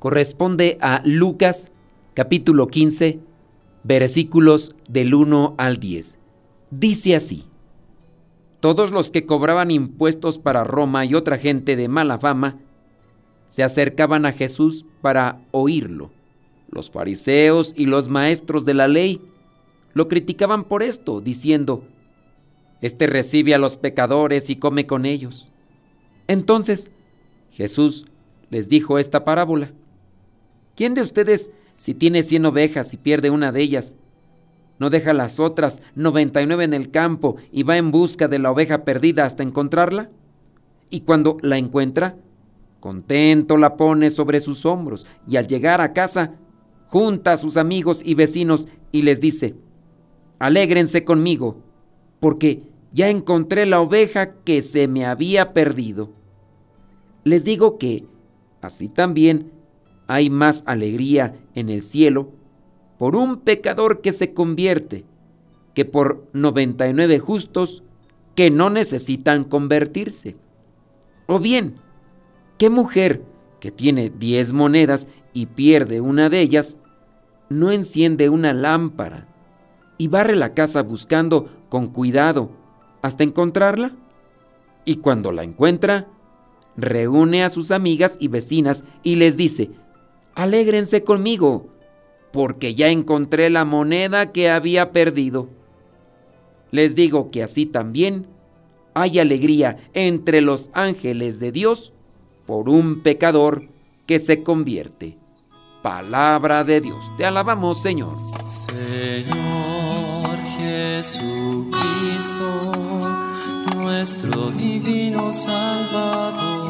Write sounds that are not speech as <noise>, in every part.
corresponde a Lucas capítulo 15 versículos del 1 al 10. Dice así, Todos los que cobraban impuestos para Roma y otra gente de mala fama se acercaban a Jesús para oírlo. Los fariseos y los maestros de la ley lo criticaban por esto, diciendo, Este recibe a los pecadores y come con ellos. Entonces Jesús les dijo esta parábola. ¿Quién de ustedes, si tiene cien ovejas y pierde una de ellas, no deja las otras noventa y nueve en el campo y va en busca de la oveja perdida hasta encontrarla? Y cuando la encuentra, contento la pone sobre sus hombros y al llegar a casa, junta a sus amigos y vecinos y les dice, alégrense conmigo, porque ya encontré la oveja que se me había perdido. Les digo que, así también, hay más alegría en el cielo por un pecador que se convierte que por 99 justos que no necesitan convertirse. O bien, ¿qué mujer que tiene 10 monedas y pierde una de ellas, no enciende una lámpara y barre la casa buscando con cuidado hasta encontrarla? Y cuando la encuentra, reúne a sus amigas y vecinas y les dice, alégrense conmigo, porque ya encontré la moneda que había perdido. Les digo que así también hay alegría entre los ángeles de Dios por un pecador que se convierte. Palabra de Dios, te alabamos Señor. Señor Jesucristo, nuestro divino Salvador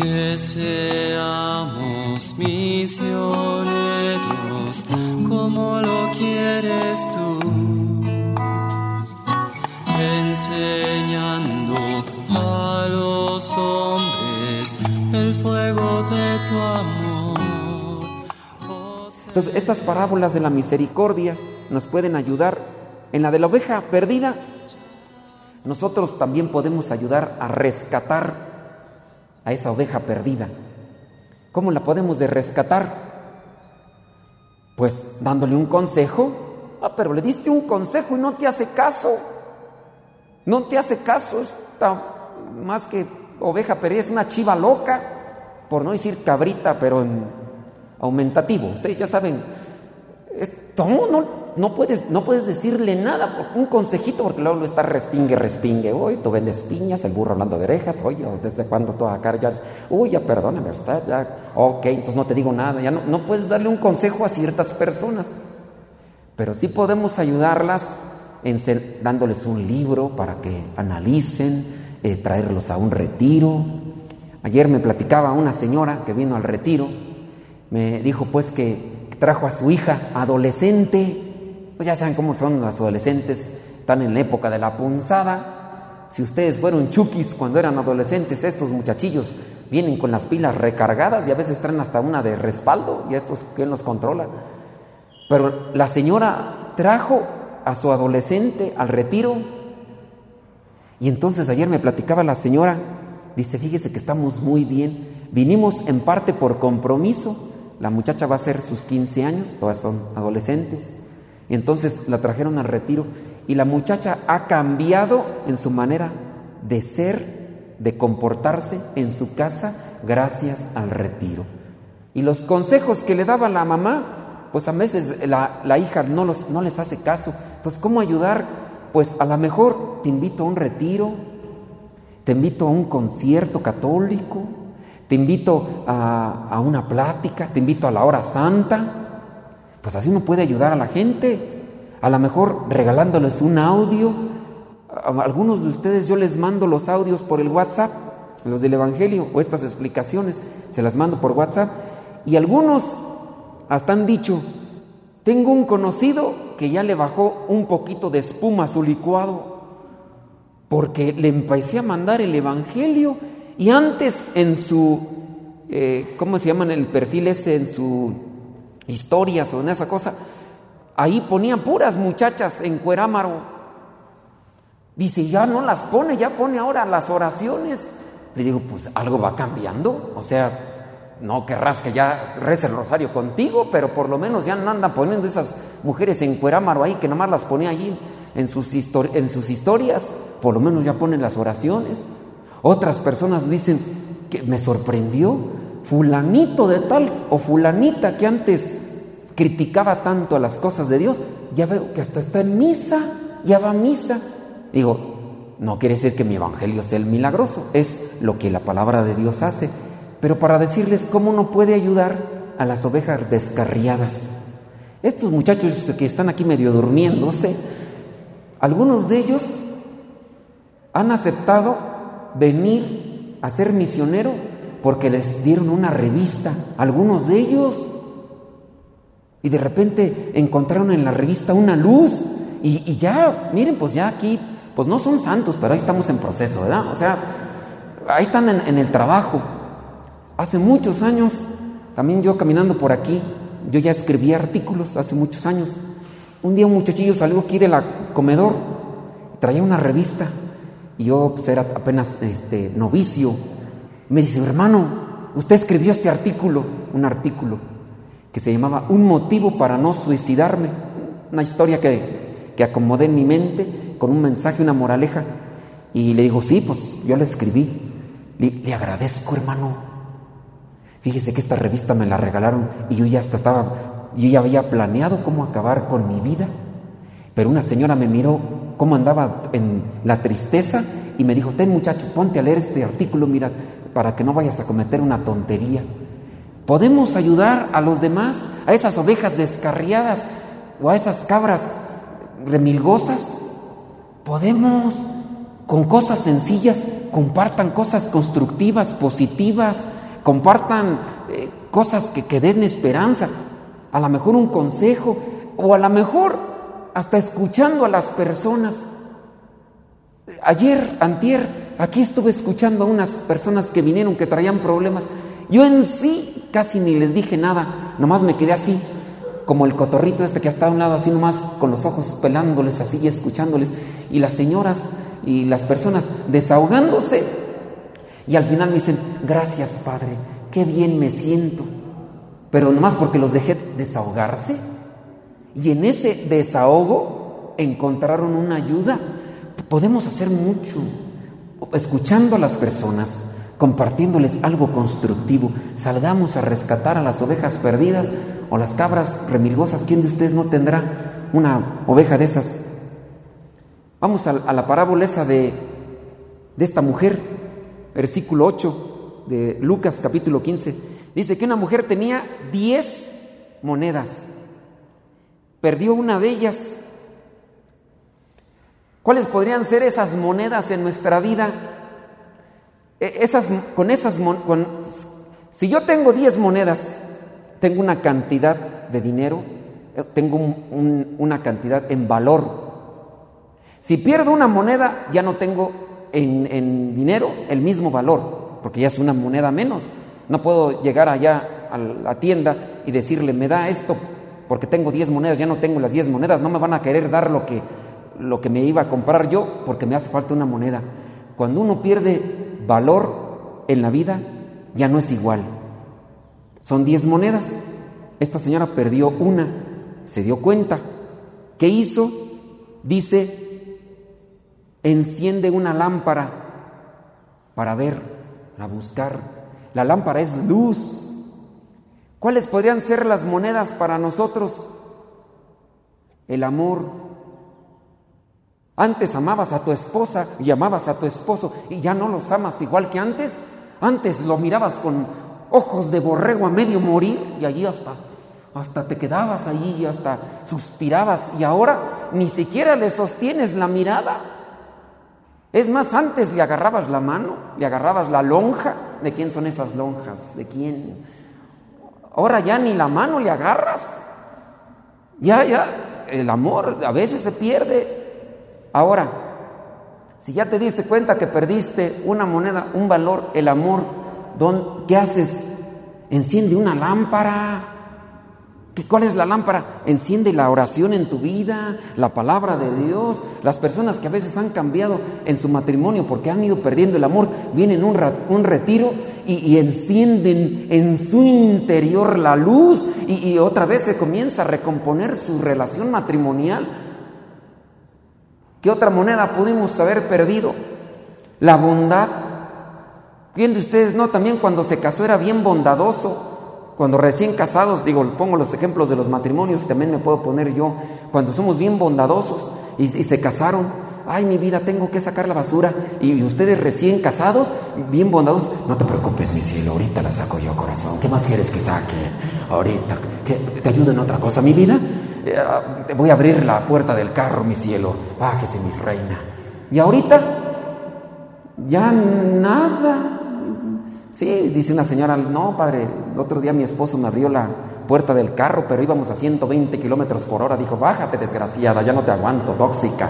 Que seamos misioneros como lo quieres tú, enseñando a los hombres el fuego de tu amor. Entonces, estas parábolas de la misericordia nos pueden ayudar. En la de la oveja perdida, nosotros también podemos ayudar a rescatar a esa oveja perdida. ¿Cómo la podemos de rescatar? Pues dándole un consejo. Ah, pero le diste un consejo y no te hace caso. No te hace caso. Está más que oveja perdida, es una chiva loca. Por no decir cabrita, pero en aumentativo. Ustedes ya saben. no, no, no puedes, no puedes decirle nada, un consejito, porque luego lo está respingue, respingue. Uy, tú vendes piñas, el burro hablando de orejas. Oye, ¿desde cuándo tú acá ya? Uy, ya perdóname, usted, ya. Ok, entonces no te digo nada. Ya no, no puedes darle un consejo a ciertas personas. Pero sí podemos ayudarlas en ser, dándoles un libro para que analicen, eh, traerlos a un retiro. Ayer me platicaba una señora que vino al retiro, me dijo pues que trajo a su hija adolescente pues ya saben cómo son los adolescentes, están en la época de la punzada. Si ustedes fueron chukis cuando eran adolescentes, estos muchachillos vienen con las pilas recargadas y a veces traen hasta una de respaldo y estos, ¿quién los controla? Pero la señora trajo a su adolescente al retiro y entonces ayer me platicaba la señora, dice, fíjese que estamos muy bien, vinimos en parte por compromiso, la muchacha va a ser sus 15 años, todas son adolescentes, entonces la trajeron al retiro y la muchacha ha cambiado en su manera de ser, de comportarse en su casa gracias al retiro. Y los consejos que le daba la mamá, pues a veces la, hija no, los, no les hace caso. Pues ¿cómo ayudar? Pues a lo mejor te invito a un retiro, te invito a un concierto católico, te invito a, a una plática, te invito a la hora santa. Pues así uno puede ayudar a la gente. A lo mejor regalándoles un audio. A algunos de ustedes yo les mando los audios por el WhatsApp, los del Evangelio, o estas explicaciones, se las mando por WhatsApp. Y algunos hasta han dicho, tengo un conocido que ya le bajó un poquito de espuma a su licuado, porque le empecé a mandar el Evangelio y antes en su, eh, ¿cómo se llama el perfil ese? En su historias o en esa cosa, ahí ponían puras muchachas en cuerámaro. Dice, ya no las pone, ya pone ahora las oraciones. Le digo, pues algo va cambiando. O sea, no querrás que ya rece el rosario contigo, pero por lo menos ya no andan poniendo esas mujeres en cuerámaro ahí, que nomás las pone allí en sus, en sus historias, por lo menos ya ponen las oraciones. Otras personas dicen que me sorprendió, fulanito de tal o fulanita que antes criticaba tanto a las cosas de Dios, ya veo que hasta está en misa, ya va a misa. Digo, no quiere decir que mi evangelio sea el milagroso, es lo que la palabra de Dios hace pero para decirles cómo uno puede ayudar a las ovejas descarriadas. Estos muchachos que están aquí medio durmiéndose, algunos de ellos han aceptado venir a ser misionero porque les dieron una revista, algunos de ellos, y de repente encontraron en la revista una luz y, ya, miren, pues ya aquí, pues no son santos, pero ahí estamos en proceso, ¿verdad? O sea, ahí están en el trabajo, Hace muchos años, también yo caminando por aquí, yo ya escribía artículos hace muchos años. Un día un muchachillo salió aquí del comedor, traía una revista y yo pues, era apenas este, novicio. Me dice, hermano, usted escribió este artículo, un artículo que se llamaba Un motivo para no suicidarme, una historia que, que acomodé en mi mente con un mensaje, una moraleja. Y le digo, sí, pues yo la escribí. le agradezco, hermano, Fíjese que esta revista me la regalaron y yo ya hasta estaba, yo ya había planeado cómo acabar con mi vida. Pero una señora me miró cómo andaba en la tristeza y me dijo, ten muchacho, ponte a leer este artículo, mira, para que no vayas a cometer una tontería. Podemos ayudar a los demás, a esas ovejas descarriadas o a esas cabras remilgosas. Podemos, con cosas sencillas, compartan cosas constructivas, positivas, compartan eh, cosas que, que den esperanza, a lo mejor un consejo o a lo mejor hasta escuchando a las personas. Ayer, antier, aquí estuve escuchando a unas personas que vinieron que traían problemas. Yo en sí casi ni les dije nada, nomás me quedé así, como el cotorrito este que está a un lado, así nomás con los ojos pelándoles así y escuchándoles. Y las señoras y las personas desahogándose y al final me dicen, gracias Padre, qué bien me siento. Pero nomás porque los dejé desahogarse. Y en ese desahogo encontraron una ayuda. Podemos hacer mucho escuchando a las personas, compartiéndoles algo constructivo. Salgamos a rescatar a las ovejas perdidas o las cabras remilgosas. ¿Quién de ustedes no tendrá una oveja de esas? Vamos a, la parábola esa de, de esta mujer versículo 8 de Lucas capítulo 15, dice que una mujer tenía 10 monedas, perdió una de ellas. ¿Cuáles podrían ser esas monedas en nuestra vida? E, esas, con esas, si yo tengo 10 monedas, tengo una cantidad de dinero, eh, tengo una cantidad en valor. Si pierdo una moneda, ya no tengo en, dinero el mismo valor, porque ya es una moneda menos. No puedo llegar allá a la tienda y decirle, me da esto porque tengo 10 monedas, ya no tengo las 10 monedas, no me van a querer dar lo que, lo que me iba a comprar yo porque me hace falta una moneda. Cuando uno pierde valor en la vida, ya no es igual. Son 10 monedas. Esta señora perdió una, se dio cuenta. ¿Qué hizo? Dice enciende una lámpara para ver, a buscar. La lámpara es luz. ¿Cuáles podrían ser las monedas para nosotros? El amor. Antes amabas a tu esposa y amabas a tu esposo y ya no los amas igual que antes. Antes lo mirabas con ojos de borrego a medio morir y allí hasta hasta te quedabas allí y hasta suspirabas y ahora ni siquiera le sostienes la mirada. Es más, antes le agarrabas la mano, le agarrabas la lonja. ¿De quién son esas lonjas? ¿De quién? Ahora ya ni la mano le agarras. Ya, ya, el amor a veces se pierde. Ahora, si ya te diste cuenta que perdiste una moneda, un valor, el amor, ¿qué haces? Enciende una lámpara ¿Cuál es la lámpara? Enciende la oración en tu vida, la palabra de Dios. Las personas que a veces han cambiado en su matrimonio porque han ido perdiendo el amor, vienen un, un retiro y, encienden en su interior la luz y otra vez se comienza a recomponer su relación matrimonial. ¿Qué otra moneda pudimos haber perdido? La bondad. ¿Quién de ustedes no? También cuando se casó era bien bondadoso cuando recién casados, digo, pongo los ejemplos de los matrimonios, también me puedo poner yo, cuando somos bien bondadosos y, se casaron, ay mi vida, tengo que sacar la basura, y, ustedes recién casados, bien bondadosos, no te preocupes mi cielo, ahorita la saco yo corazón, ¿qué más quieres que saque? Ahorita, que te ayude en otra cosa, mi vida, te voy a abrir la puerta del carro, mi cielo, bájese mi reina. Y ahorita, ya nada, Sí, dice una señora, no, padre, el otro día mi esposo me abrió la puerta del carro, pero íbamos a 120 kilómetros por hora. Dijo, bájate, desgraciada, ya no te aguanto, tóxica.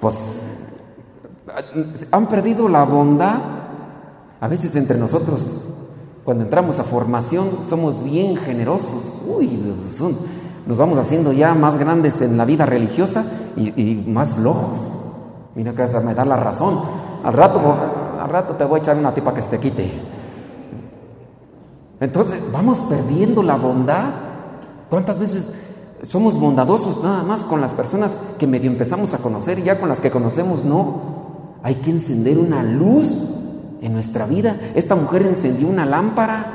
Pues han perdido la bondad. A veces entre nosotros, cuando entramos a formación, somos bien generosos. Uy, nos vamos haciendo ya más grandes en la vida religiosa y, más flojos. Mira que hasta me da la razón. Al rato al rato te voy a echar una tipa que se te quite. Entonces vamos perdiendo la bondad. ¿Cuántas veces somos bondadosos nada más con las personas que medio empezamos a conocer y ya con las que conocemos no? Hay que encender una luz en nuestra vida. Esta mujer encendió una lámpara.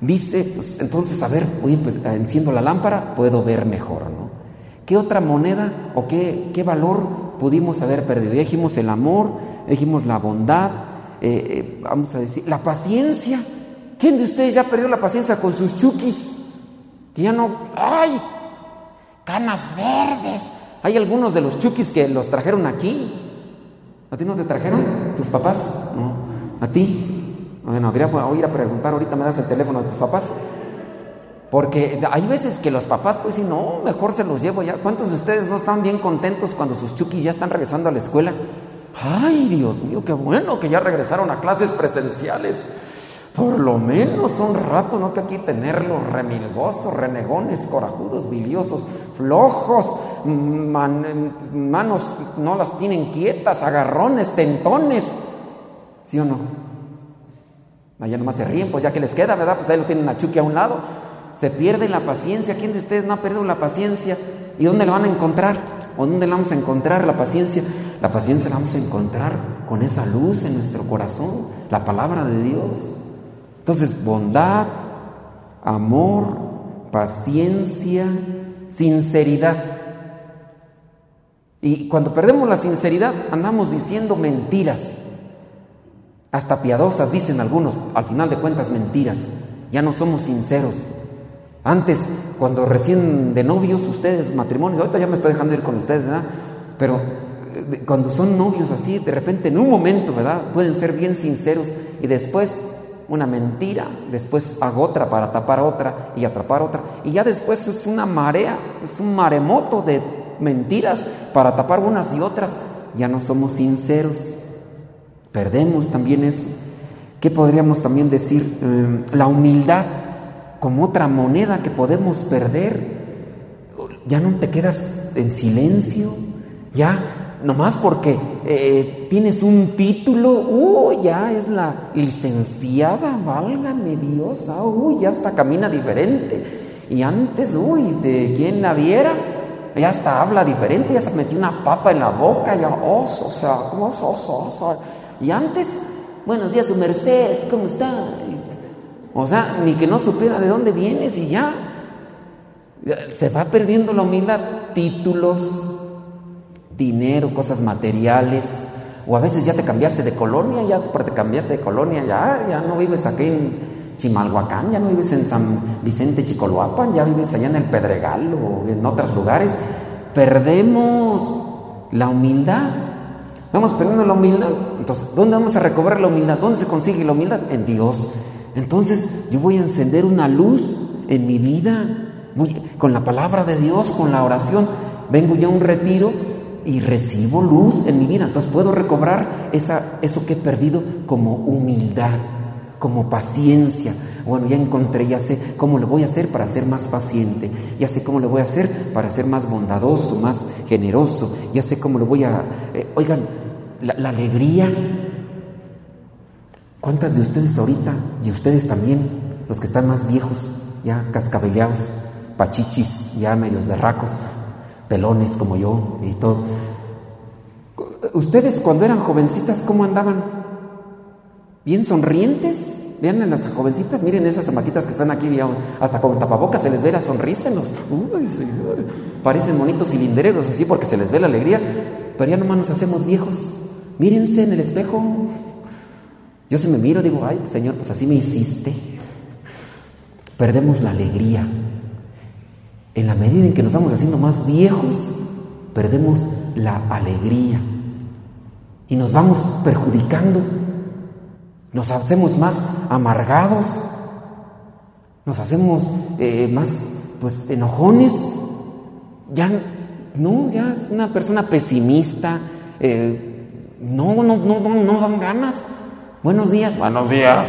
Dice, pues entonces, a ver, oye, pues enciendo la lámpara, puedo ver mejor, ¿no? ¿Qué otra moneda o qué, qué valor pudimos haber perdido? Ya dijimos el amor, dijimos la bondad, eh, eh, vamos a decir, la paciencia. ¿Quién de ustedes ya perdió la paciencia con sus chukis? Que ya no, ¡ay! Canas verdes. Hay algunos de los chukis que los trajeron aquí. ¿A ti no te trajeron? ¿Tus papás? No. ¿A ti? Bueno, habría que ir a preguntar, ahorita me das el teléfono de tus papás. Porque hay veces que los papás pues si no, mejor se los llevo ya. ¿Cuántos de ustedes no están bien contentos cuando sus chukis ya están regresando a la escuela? Ay, Dios mío, qué bueno que ya regresaron a clases presenciales. Por lo menos un rato, no que aquí tenerlos remilgosos, renegones, corajudos, biliosos, flojos, manos no las tienen quietas, agarrones, tentones. ¿Sí o no? Allá nomás se ríen, pues ya que les queda, ¿verdad? Pues ahí lo tienen a Chucky a un lado. Se pierde la paciencia. ¿Quién de ustedes no ha perdido la paciencia? ¿Y dónde la van a encontrar? ¿O dónde la vamos a encontrar la paciencia? La paciencia la vamos a encontrar con esa luz en nuestro corazón, la palabra de Dios. Entonces, bondad, amor, paciencia, sinceridad. Y cuando perdemos la sinceridad, andamos diciendo mentiras. Hasta piadosas, dicen algunos, al final de cuentas mentiras. Ya no somos sinceros. Antes, cuando recién de novios, ustedes, matrimonios, ahorita ya me estoy dejando ir con ustedes, ¿verdad? Pero cuando son novios así, de repente en un momento, ¿verdad? Pueden ser bien sinceros y después una mentira, después hago otra para tapar otra y atrapar otra. Y ya después es una marea, es un maremoto de mentiras para tapar unas y otras. Ya no somos sinceros. Perdemos también eso. ¿Qué podríamos también decir? Em, la humildad como otra moneda que podemos perder. Ya no te quedas en silencio, ya nomás porque eh, tienes un título, uh, ya es la licenciada, válgame Dios, ah, uy, ya hasta camina diferente. Y antes, uy, de quien la viera, ya hasta habla diferente, ya se metió una papa en la boca, ya, oso, o sea, ¿cómo oso, oso? Y antes, buenos días, su merced, ¿cómo está? O sea, ni que no supiera de dónde vienes y ya. Se va perdiendo la humildad, títulos, dinero, cosas materiales, o a veces ya te cambiaste de colonia, ya te cambiaste de colonia, ya, ya no vives aquí en Chimalhuacán, ya no vives en San Vicente Chicoloapan, ya vives allá en el Pedregal o en otros lugares. Perdemos la humildad. Vamos perdiendo la humildad. Entonces, ¿dónde vamos a recobrar la humildad? ¿Dónde se consigue la humildad? En Dios. Entonces, yo voy a encender una luz en mi vida, con la palabra de Dios, con la oración. Vengo yo a un retiro y recibo luz en mi vida. Entonces puedo recobrar esa, eso que he perdido como humildad, como paciencia. Bueno, ya encontré, ya sé cómo le voy a hacer para ser más paciente, ya sé cómo le voy a hacer para ser más bondadoso, más generoso, ya sé cómo le voy a... Eh, oigan, la, alegría. ¿Cuántas de ustedes ahorita, y ustedes también, los que están más viejos, ya cascabeleados, pachichis, ya medios berracos, pelones como yo y todo. Ustedes cuando eran jovencitas, ¿cómo andaban? ¿Bien sonrientes? Vean a las jovencitas, miren esas maquitas que están aquí, hasta con tapabocas se les ve la sonrisa los... parecen monitos cilindreros así porque se les ve la alegría, pero ya nomás nos hacemos viejos. Mírense en el espejo. Yo se me miro, digo, ay, Señor, pues así me hiciste. Perdemos la alegría, en la medida en que nos vamos haciendo más viejos, perdemos la alegría. Y nos vamos perjudicando, nos hacemos más amargados, nos hacemos eh, más pues enojones, ya no, ya es una persona pesimista, eh, no, no, no, no, no dan ganas. Buenos días, buenos días.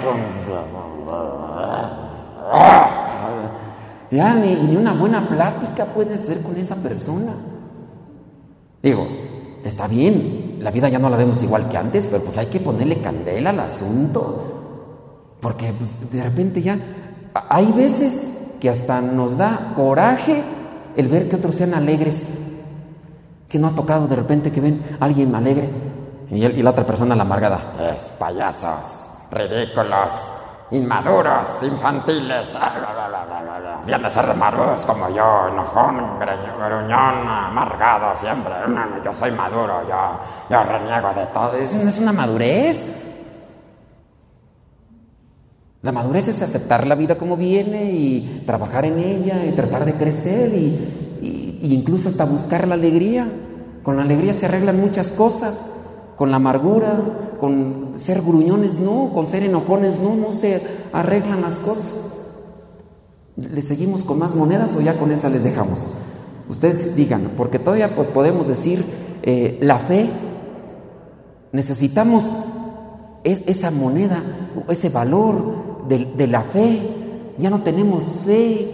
Ya ni, una buena plática puede ser con esa persona. Digo, está bien, la vida ya no la vemos igual que antes, pero pues hay que ponerle candela al asunto. Porque pues, de repente ya hay veces que hasta nos da coraje el ver que otros sean alegres. Que no ha tocado de repente que ven a alguien alegre y, y la otra persona la amargada. Es payasos, ridículos, inmaduros, infantiles. Vienen a ser maduros como yo, enojón, gruñón, amargado siempre. yo soy maduro, yo, yo reniego de todo. Eso no es una madurez. La madurez es aceptar la vida como viene y trabajar en ella y tratar de crecer y, y incluso hasta buscar la alegría. Con la alegría se arreglan muchas cosas con la amargura, con ser gruñones, no, con ser enojones, no, no se arreglan las cosas. ¿Le seguimos con más monedas o ya con esa les dejamos? Ustedes digan, porque todavía pues, podemos decir eh, la fe, necesitamos esa moneda, ese valor de, de la fe, ya no tenemos fe.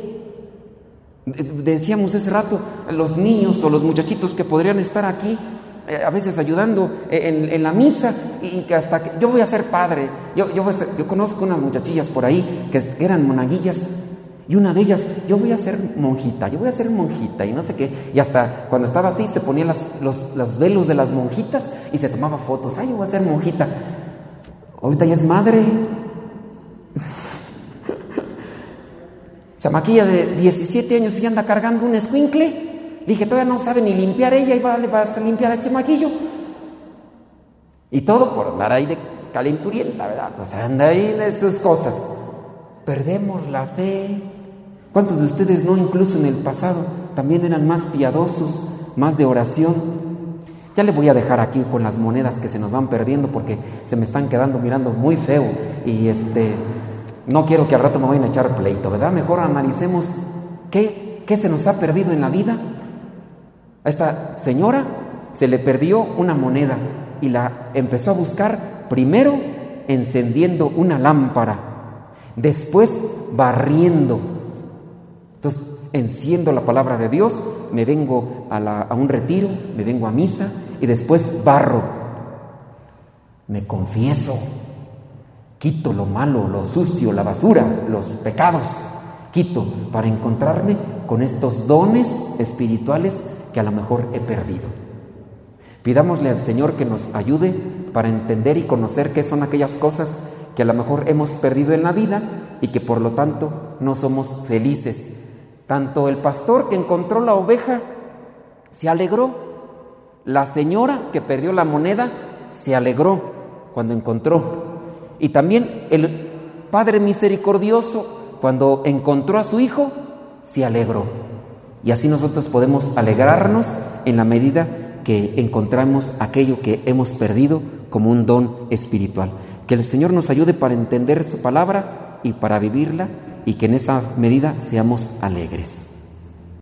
Decíamos ese rato, los niños o los muchachitos que podrían estar aquí, a veces ayudando en, la misa y que hasta que yo voy a ser padre. Yo, yo, yo conozco unas muchachillas por ahí que eran monaguillas y una de ellas, yo voy a ser monjita, yo voy a ser monjita y no sé qué. Y hasta cuando estaba así se ponía las, los, los velos de las monjitas y se tomaba fotos. Ay, yo voy a ser monjita. Ahorita ya es madre. <laughs> Chamaquilla de 17 años y anda cargando un escuincle. Dije, todavía no sabe ni limpiar ella y va, le vas a limpiar a Chemaquillo. Y todo por andar ahí de calenturienta, ¿verdad? Pues anda ahí en sus cosas. Perdemos la fe. ¿Cuántos de ustedes no, incluso en el pasado, también eran más piadosos, más de oración? Ya le voy a dejar aquí con las monedas que se nos van perdiendo porque se me están quedando mirando muy feo y este no quiero que al rato me vayan a echar pleito, ¿verdad? Mejor analicemos qué, qué se nos ha perdido en la vida a esta señora se le perdió una moneda y la empezó a buscar primero encendiendo una lámpara, después barriendo. Entonces, enciendo la palabra de Dios, me vengo a, a un retiro, me vengo a misa y después barro. Me confieso, quito lo malo, lo sucio, la basura, los pecados, quito para encontrarme con estos dones espirituales que a lo mejor he perdido. Pidámosle al Señor que nos ayude para entender y conocer qué son aquellas cosas que a lo mejor hemos perdido en la vida y que por lo tanto no somos felices. Tanto el pastor que encontró la oveja se alegró, la señora que perdió la moneda se alegró cuando encontró, y también el Padre misericordioso cuando encontró a su hijo se alegró. Y así nosotros podemos alegrarnos en la medida que encontramos aquello que hemos perdido como un don espiritual. Que el Señor nos ayude para entender su palabra y para vivirla y que en esa medida seamos alegres.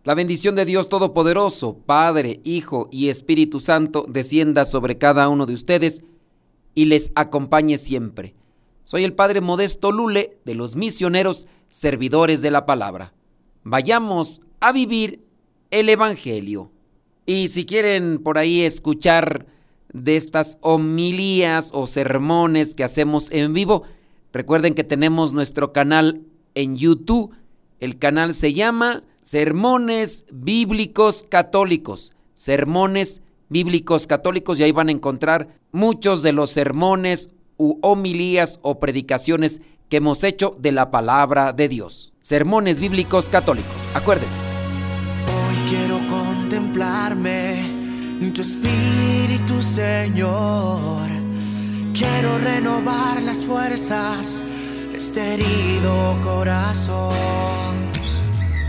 La bendición de Dios Todopoderoso, Padre, Hijo y Espíritu Santo, descienda sobre cada uno de ustedes y les acompañe siempre. Soy el Padre Modesto Lule de los misioneros servidores de la palabra. Vayamos a vivir el Evangelio. Y si quieren por ahí escuchar de estas homilías o sermones que hacemos en vivo, recuerden que tenemos nuestro canal en YouTube. El canal se llama Sermones Bíblicos Católicos. Sermones Bíblicos Católicos y ahí van a encontrar muchos de los sermones u homilías o predicaciones que hemos hecho de la palabra de Dios. Sermones Bíblicos Católicos. Acuérdese. Quiero contemplarme en tu espíritu, Señor. Quiero renovar las fuerzas de este herido corazón.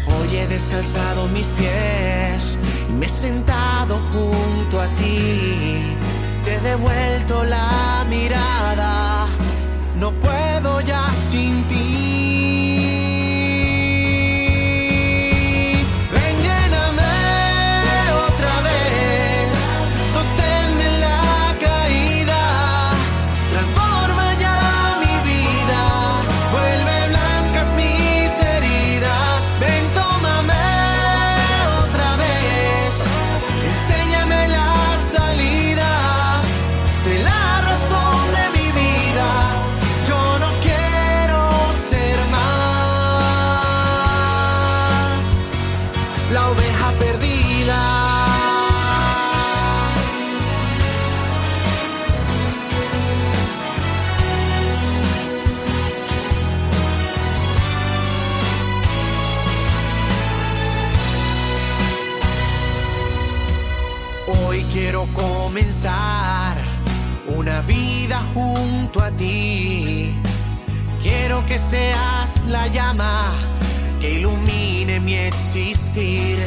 Hoy he descalzado mis pies y me he sentado junto a ti. Te he devuelto la mirada. No puedo ya sin ti. Que seas la llama que ilumine mi existir.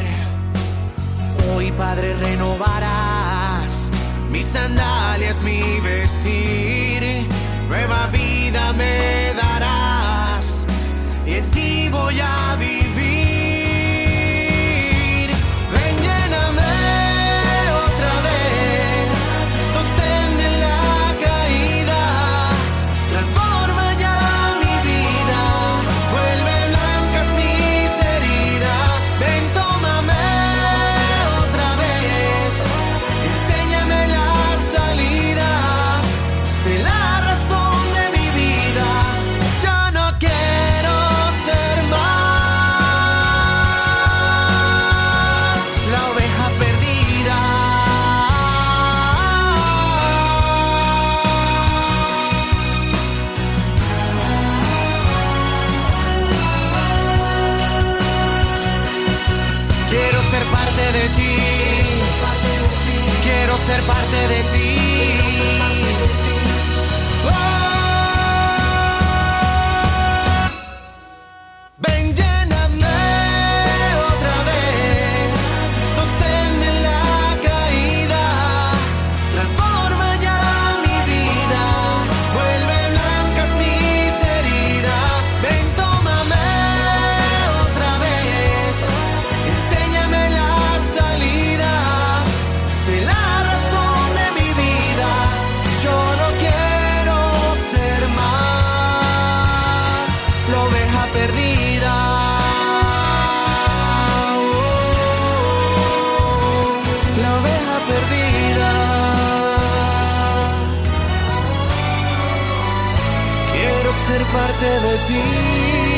Hoy, Padre, renovarás mis sandalias, mi vestir. Nueva vida me darás y en ti voy a vivir. Ser parte de ti. Parte de ti.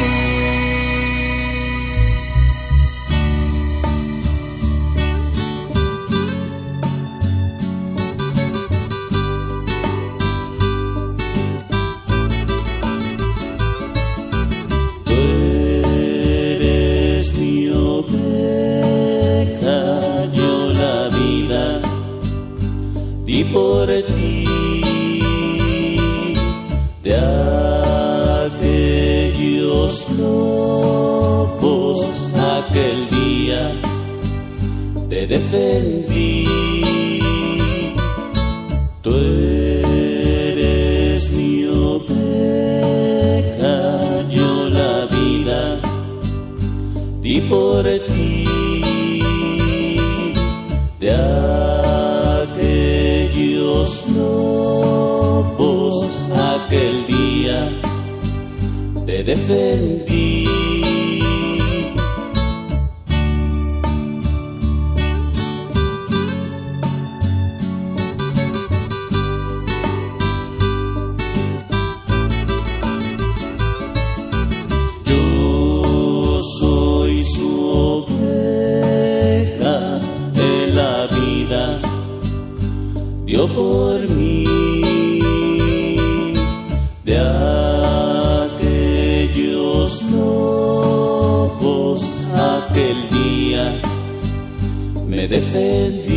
te la vida, di por ti de aquellos lobos aquel día te defendí. por mí de aquellos lobos aquel día me defendí.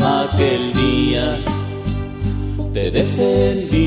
Aquel día te defendió.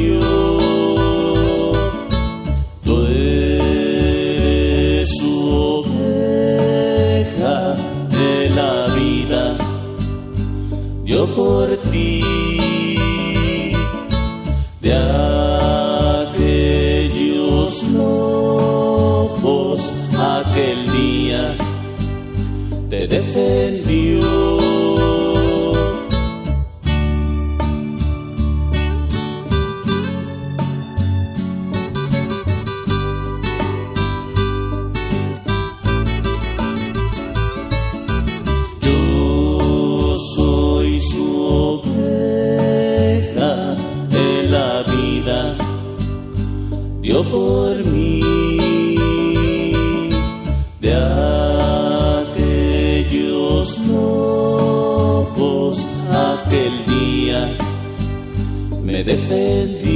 me defendí.